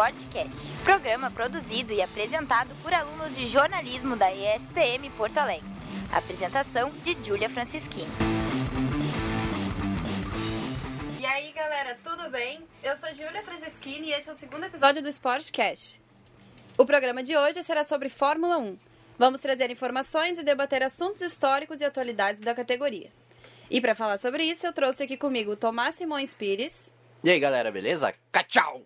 Sportcast, programa produzido e apresentado por alunos de jornalismo da ESPM Porto Alegre. Apresentação de Júlia Francisquini. E aí, galera, tudo bem? Eu sou Júlia Francisquini e este é o segundo episódio do Sportcast. O programa de hoje será sobre Fórmula 1. Vamos trazer informações e debater assuntos históricos e atualidades da categoria. E para falar sobre isso, eu trouxe aqui comigo o Tomás Simões Pires. E aí, galera, beleza? Tchau!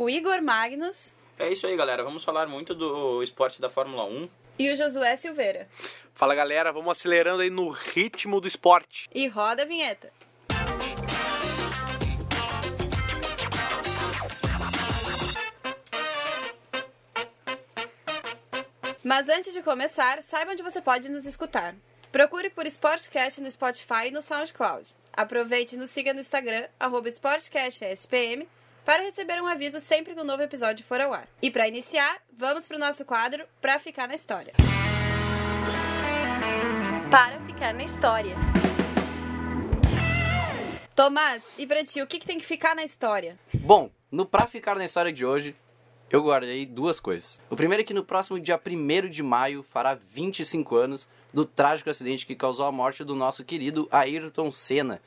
O Igor Magnus. É isso aí, galera. Vamos falar muito do esporte da Fórmula 1. E o Josué Silveira. Fala, galera. Vamos acelerando aí no ritmo do esporte. E roda a vinheta. Mas antes de começar, saiba onde você pode nos escutar. Procure por Sportcast no Spotify e no SoundCloud. Aproveite e nos siga no Instagram, arroba SportcastSPM, para receber um aviso sempre que um novo episódio for ao ar. E para iniciar, vamos para o nosso quadro Pra Ficar na História. Para ficar na história. Tomás, e pra ti, o que, que tem que ficar na história? Bom, no Pra Ficar na História de hoje, eu guardei duas coisas. O primeiro é que no próximo dia 1 de maio fará 25 anos do trágico acidente que causou a morte do nosso querido Ayrton Senna,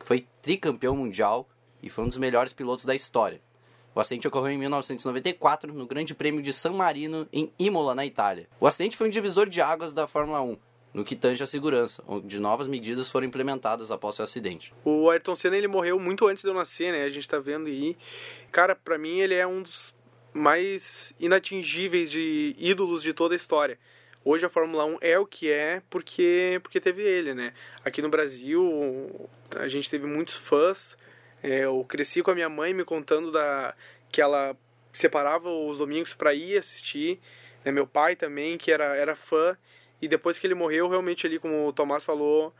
que foi tricampeão mundial e foi um dos melhores pilotos da história. O acidente ocorreu em 1994 no Grande Prêmio de San Marino, em Imola, na Itália. O acidente foi um divisor de águas da Fórmula 1, no que tange a segurança, onde novas medidas foram implementadas após o acidente. O Ayrton Senna ele morreu muito antes de eu nascer, né? A gente tá vendo aí. Cara, para mim ele é um dos mais inatingíveis de ídolos de toda a história. Hoje a Fórmula 1 é o que é porque porque teve ele, né? Aqui no Brasil a gente teve muitos fãs. É, eu cresci com a minha mãe me contando da que ela separava os domingos para ir assistir. Né? Meu pai também que era era fã e depois que ele morreu realmente ali como o Tomás falou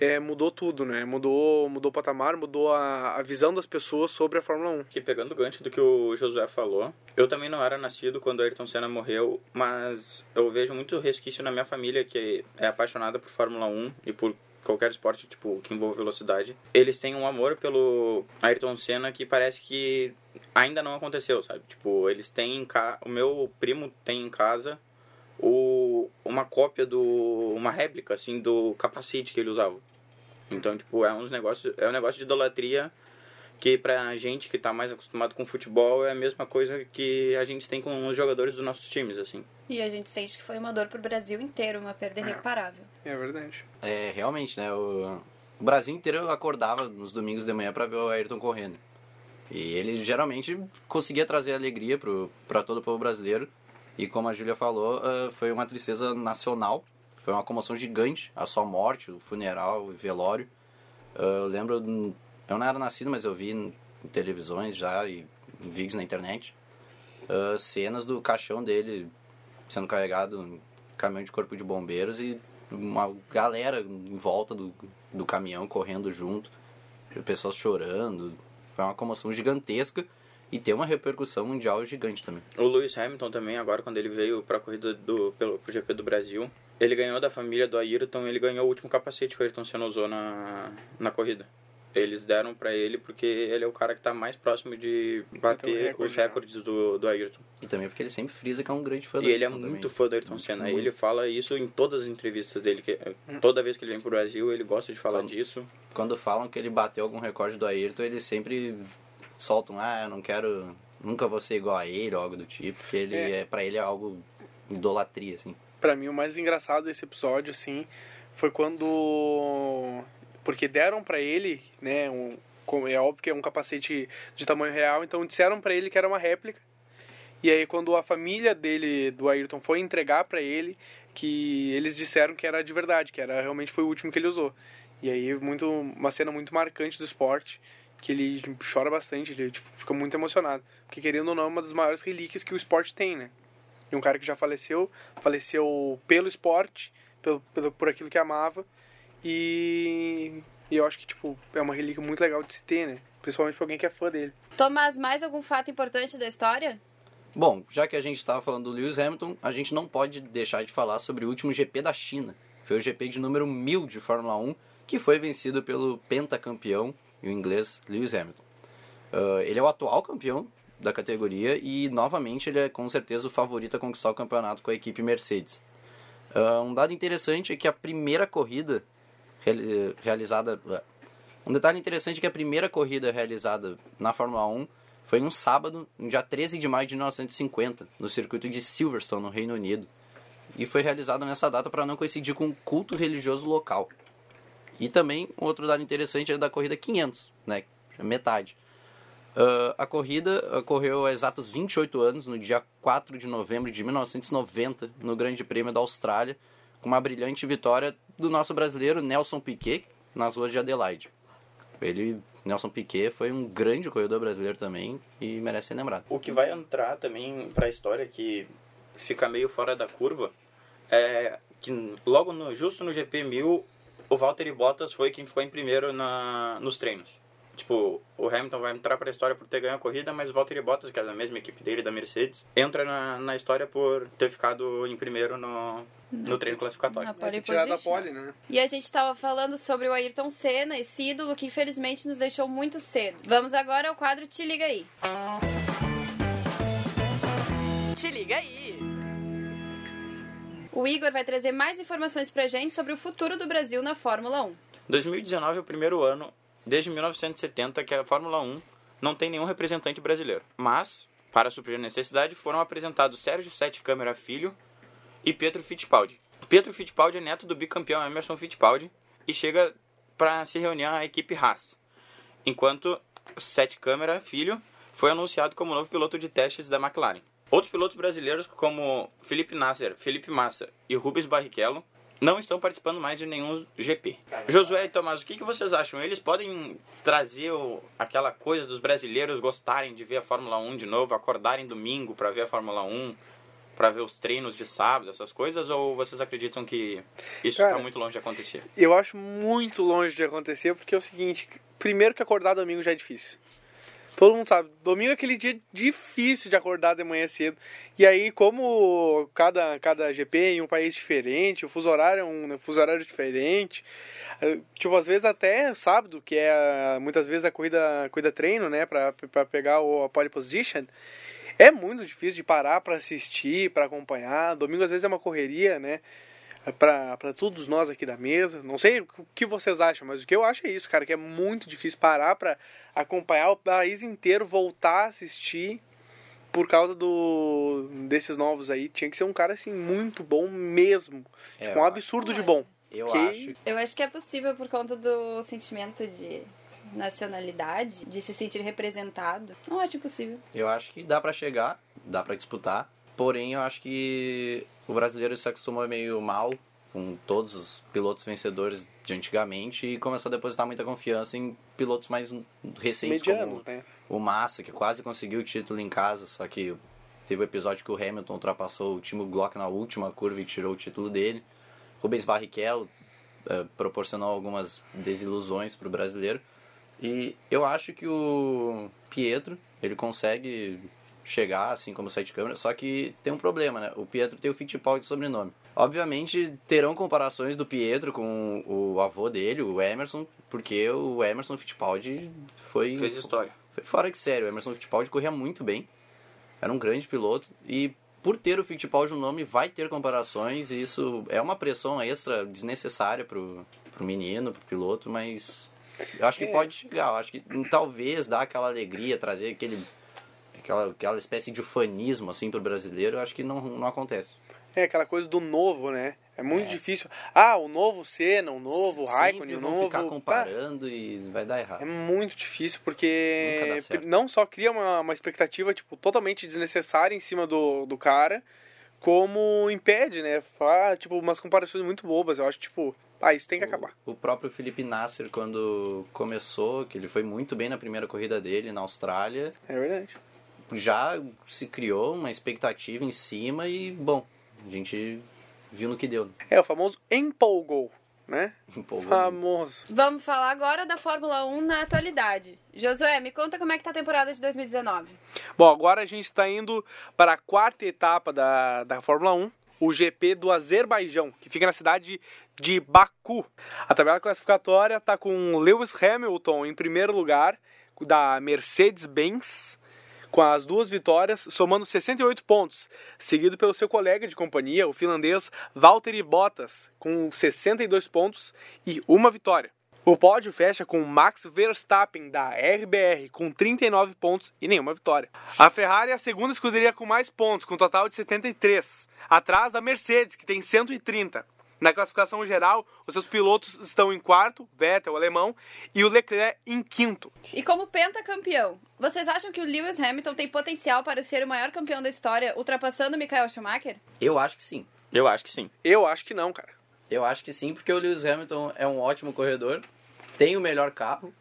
é, mudou tudo, né? Mudou, mudou o patamar, mudou a, a visão das pessoas sobre a Fórmula 1. Que pegando o gancho do que o Josué falou, eu também não era nascido quando Ayrton Senna morreu, mas eu vejo muito resquício na minha família que é apaixonada por Fórmula 1 e por qualquer esporte tipo que envolve velocidade. Eles têm um amor pelo Ayrton Senna que parece que ainda não aconteceu, sabe? Tipo, eles têm em ca... o meu primo tem em casa o uma cópia do uma réplica assim do capacete que ele usava. Então, tipo, é uns negócios, é um negócio de idolatria que pra gente que tá mais acostumado com futebol é a mesma coisa que a gente tem com os jogadores dos nossos times, assim. E a gente sente que foi uma dor pro Brasil inteiro, uma perda irreparável. É verdade. É, realmente, né? O, o Brasil inteiro acordava nos domingos de manhã para ver o Ayrton correndo. E ele geralmente conseguia trazer alegria para todo o povo brasileiro. E como a Júlia falou, uh, foi uma tristeza nacional foi uma comoção gigante, a sua morte, o funeral, o velório. Uh, eu lembro, eu não era nascido, mas eu vi em, televisões já e vídeos na internet uh, cenas do caixão dele sendo carregado em caminhão de corpo de bombeiros e uma galera em volta do, do caminhão correndo junto, pessoas chorando. Foi uma comoção gigantesca e tem uma repercussão mundial gigante também. O Lewis Hamilton também, agora quando ele veio para a corrida do pelo pro GP do Brasil, ele ganhou da família do Ayrton, ele ganhou o último capacete que o Ayrton Senna usou na, na corrida. Eles deram para ele porque ele é o cara que tá mais próximo de bater Então, recorde, os recordes do, do Ayrton. E também porque ele sempre frisa que é um grande fã do E ele é Ayrton muito também. fã do Ayrton Muito, Senna. muito. Ele fala isso em todas as entrevistas dele. Que, toda vez que ele vem pro Brasil, ele gosta de falar Quando- disso. Quando falam que ele bateu algum recorde do Ayrton, eles sempre soltam, ah, eu não quero, nunca vou ser igual a ele, ou algo do tipo, porque ele É. é, para ele é algo idolatria, assim. Pra mim o mais engraçado desse episódio assim foi quando porque deram pra ele, né, um é óbvio que é um capacete de tamanho real, então disseram pra ele que era uma réplica. E aí quando a família dele do Ayrton foi entregar pra ele, que eles disseram que era de verdade, que era realmente foi o último que ele usou. E aí muito uma cena muito marcante do esporte, que ele chora bastante, ele tipo, fica muito emocionado, porque querendo ou não é uma das maiores relíquias que o esporte tem, né? de um cara que já faleceu, faleceu pelo esporte, pelo, pelo, por aquilo que amava, e, e eu acho que, tipo, é uma relíquia muito legal de se ter, né? Principalmente pra alguém que é fã dele. Tomás, mais algum fato importante da história? Bom, já que a gente estava falando do Lewis Hamilton, a gente não pode deixar de falar sobre o último GP da China. Foi o GP de número 1000 de Fórmula 1, que foi vencido pelo pentacampeão e o inglês Lewis Hamilton. Uh, ele é o atual campeão da categoria e novamente ele é com certeza o favorito a conquistar o campeonato com a equipe Mercedes. Uh, um dado interessante é que a primeira corrida realizada. Um detalhe interessante é que a primeira corrida realizada na Fórmula 1 foi um sábado, no dia 13 de maio de 1950, no circuito de Silverstone, no Reino Unido. E foi realizado nessa data para não coincidir com um culto religioso local. E também, um outro dado interessante é da corrida 500, né? Metade. Uh, a corrida ocorreu há exatos 28 anos, no dia 4 de novembro de 1990, no Grande Prêmio da Austrália, com uma brilhante vitória do nosso brasileiro Nelson Piquet nas ruas de Adelaide. Ele, Nelson Piquet, foi um grande corredor brasileiro também e merece ser lembrado. O que vai entrar também para a história que fica meio fora da curva é que logo no, justo no GP 1000 o Valtteri Bottas foi quem ficou em primeiro na, nos treinos. Tipo, o Hamilton vai entrar para a história por ter ganho a corrida, mas o Valtteri Bottas, que é da mesma equipe dele, da Mercedes, entra na, na história por ter ficado em primeiro no, no treino classificatório. Na pole da pole, né? E a gente estava falando sobre o Ayrton Senna, esse ídolo que infelizmente nos deixou muito cedo. Vamos agora ao quadro Te Liga Aí. Te Liga Aí. O Igor vai trazer mais informações pra gente sobre o futuro do Brasil na Fórmula 1. 2019 é o primeiro ano, desde 1970, que a Fórmula 1 não tem nenhum representante brasileiro. Mas, para suprir a necessidade, foram apresentados Sérgio Sete Câmara Filho e Pietro Fittipaldi. Pietro Fittipaldi é neto do bicampeão Emerson Fittipaldi e chega para se reunir a equipe Haas. Enquanto Sete Câmara Filho foi anunciado como novo piloto de testes da McLaren. Outros pilotos brasileiros, como Felipe Nasser, Felipe Massa e Rubens Barrichello, não estão participando mais de nenhum GP. Josué e Tomás, o que, vocês acham? Eles podem trazer aquela coisa dos brasileiros gostarem de ver a Fórmula 1 de novo, acordarem domingo para ver a Fórmula 1, para ver os treinos de sábado, essas coisas? Ou vocês acreditam que isso está muito longe de acontecer? Eu acho muito longe de acontecer, porque é o seguinte: primeiro que acordar domingo já é difícil. Todo mundo sabe, domingo é aquele dia difícil de acordar de manhã cedo. E aí, como cada, cada GP é em um país diferente, o fuso horário é um né, fuso horário diferente. É, tipo, às vezes até sábado, que é muitas vezes a corrida, corrida treino, né, pra, pra pegar o, a pole position. É muito difícil de parar para assistir, para acompanhar. Domingo às vezes é uma correria, né? para todos nós aqui da mesa. Não sei o que vocês acham, mas o que eu acho é isso, cara, que é muito difícil parar para acompanhar o país inteiro, voltar a assistir por causa do desses novos aí. Tinha que ser um cara assim muito bom mesmo, é, tipo, um absurdo de bom. Eu que... acho. Eu acho que é possível por conta do sentimento de nacionalidade, de se sentir representado. Não acho impossível. Eu acho que dá para chegar, dá para disputar. Porém, eu acho que o brasileiro se acostumou meio mal com todos os pilotos vencedores de antigamente e começou a depositar muita confiança em pilotos mais recentes Medianos, como né? o Massa, que quase conseguiu o título em casa, só que teve o episódio que o Hamilton ultrapassou o Timo Glock na última curva e tirou o título dele. Rubens Barrichello uh, proporcionou algumas desilusões para o brasileiro. E eu acho que o Pietro, ele consegue chegar, assim como o site câmera, só que tem um problema, né? O Pietro tem o Fittipaldi de sobrenome. Obviamente terão comparações do Pietro com o avô dele, o Emerson, porque o Emerson Fittipaldi foi fez história. Foi fora de sério, o Emerson Fittipaldi corria muito bem. Era um grande piloto e por ter o Fittipaldi no nome vai ter comparações e isso é uma pressão extra desnecessária pro, pro menino, pro piloto, mas eu acho que é. pode chegar, eu acho que talvez dar aquela alegria, trazer aquele aquela, aquela espécie de fanismo assim pro brasileiro, eu acho que não, não acontece. É aquela coisa do novo, né? É muito é. difícil. Ah, o novo Senna, o novo Raikkonen, o novo... ficar comparando e vai dar errado. É muito difícil porque não só cria uma, uma expectativa tipo totalmente desnecessária em cima do, do cara, como impede, né? Faz, tipo umas comparações muito bobas. Eu acho tipo, ah, isso tem que o, acabar. O próprio Felipe Nasser quando começou, que ele foi muito bem na primeira corrida dele na Austrália. É verdade já se criou uma expectativa em cima e, bom, a gente viu no que deu. É, o famoso empolgou, né? Empolgou. Famoso. Vamos falar agora da Fórmula 1 na atualidade. Josué, me conta como é que tá a temporada de 2019. Bom, agora a gente está indo para a quarta etapa da, da Fórmula 1, o GP do Azerbaijão, que fica na cidade de Baku. A tabela classificatória está com Lewis Hamilton em primeiro lugar, da Mercedes-Benz, com as duas vitórias, somando 68 pontos, seguido pelo seu colega de companhia, o finlandês Valtteri Bottas, com 62 pontos e uma vitória. O pódio fecha com Max Verstappen da RBR com 39 pontos e nenhuma vitória. A Ferrari é a segunda escuderia com mais pontos, com um total de 73, atrás da Mercedes, que tem 130. Na classificação geral, os seus pilotos estão em quarto, Vettel, o alemão, e o Leclerc em quinto. E como pentacampeão, vocês acham que o Lewis Hamilton tem potencial para ser o maior campeão da história, ultrapassando o Michael Schumacher? Eu acho que sim. Eu acho que sim. Eu acho que não, cara. Eu acho que sim, porque o Lewis Hamilton é um ótimo corredor, tem o melhor carro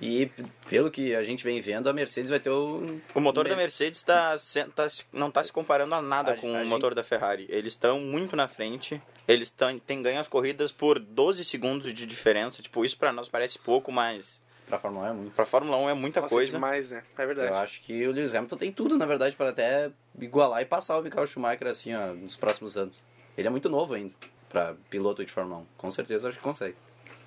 e, pelo que a gente vem vendo, a Mercedes vai ter o. O motor da Mercedes tá, tá não está se comparando a nada A- com a o gente- motor da Ferrari. Eles estão muito na frente. Eles tão, têm ganho as corridas por 12 segundos de diferença. Tipo, isso pra nós parece pouco, mas Pra Fórmula 1 é muito. pra Fórmula 1 é muita Nossa, coisa. demais, né? É verdade. Eu acho que o Lewis Hamilton tem tudo, na verdade, para até igualar e passar o Michael Schumacher assim, ó, nos próximos anos. Ele é muito novo ainda para piloto de Fórmula 1. Com certeza acho que consegue.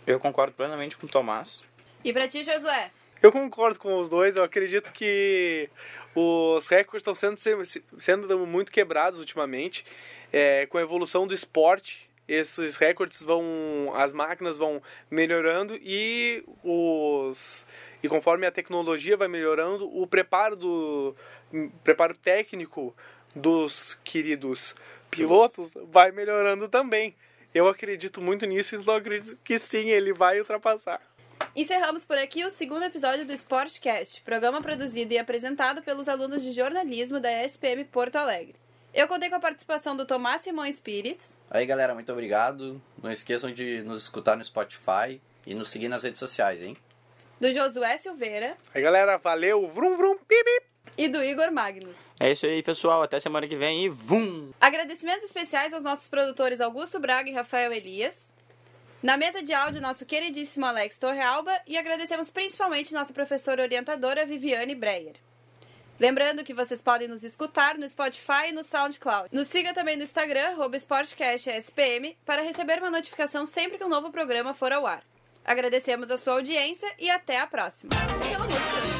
Eu concordo plenamente com o Tomás. E pra ti, Josué? Eu concordo com os dois. Eu acredito que os recordes estão sendo, sendo muito quebrados ultimamente. É, com a evolução do esporte, esses recordes vão. As máquinas vão melhorando e os. E conforme a tecnologia vai melhorando, o preparo do. preparo técnico dos queridos pilotos vai melhorando também. Eu acredito muito nisso e eu acredito que sim, ele vai ultrapassar. Encerramos por aqui o segundo episódio do Sportcast, programa produzido e apresentado pelos alunos de jornalismo da ESPM Porto Alegre. Eu contei com a participação do Tomás Simões Pires, Aí, galera, muito obrigado. Não esqueçam de nos escutar no Spotify e nos seguir nas redes sociais, hein? do Josué Silveira Aí galera, valeu, vrum vrum, pipi! E do Igor Magnus. É isso aí, pessoal. Até semana que vem e vum! Agradecimentos especiais aos nossos produtores Augusto Braga e Rafael Elias. Na mesa de áudio, nosso queridíssimo Alex Torrealba. E agradecemos principalmente nossa professora orientadora Viviane Breyer. Lembrando que vocês podem nos escutar no Spotify e no SoundCloud. Nos siga também no Instagram, SportcastSPM, para receber uma notificação sempre que um novo programa for ao ar. Agradecemos a sua audiência e até a próxima. Pelo amor de Deus.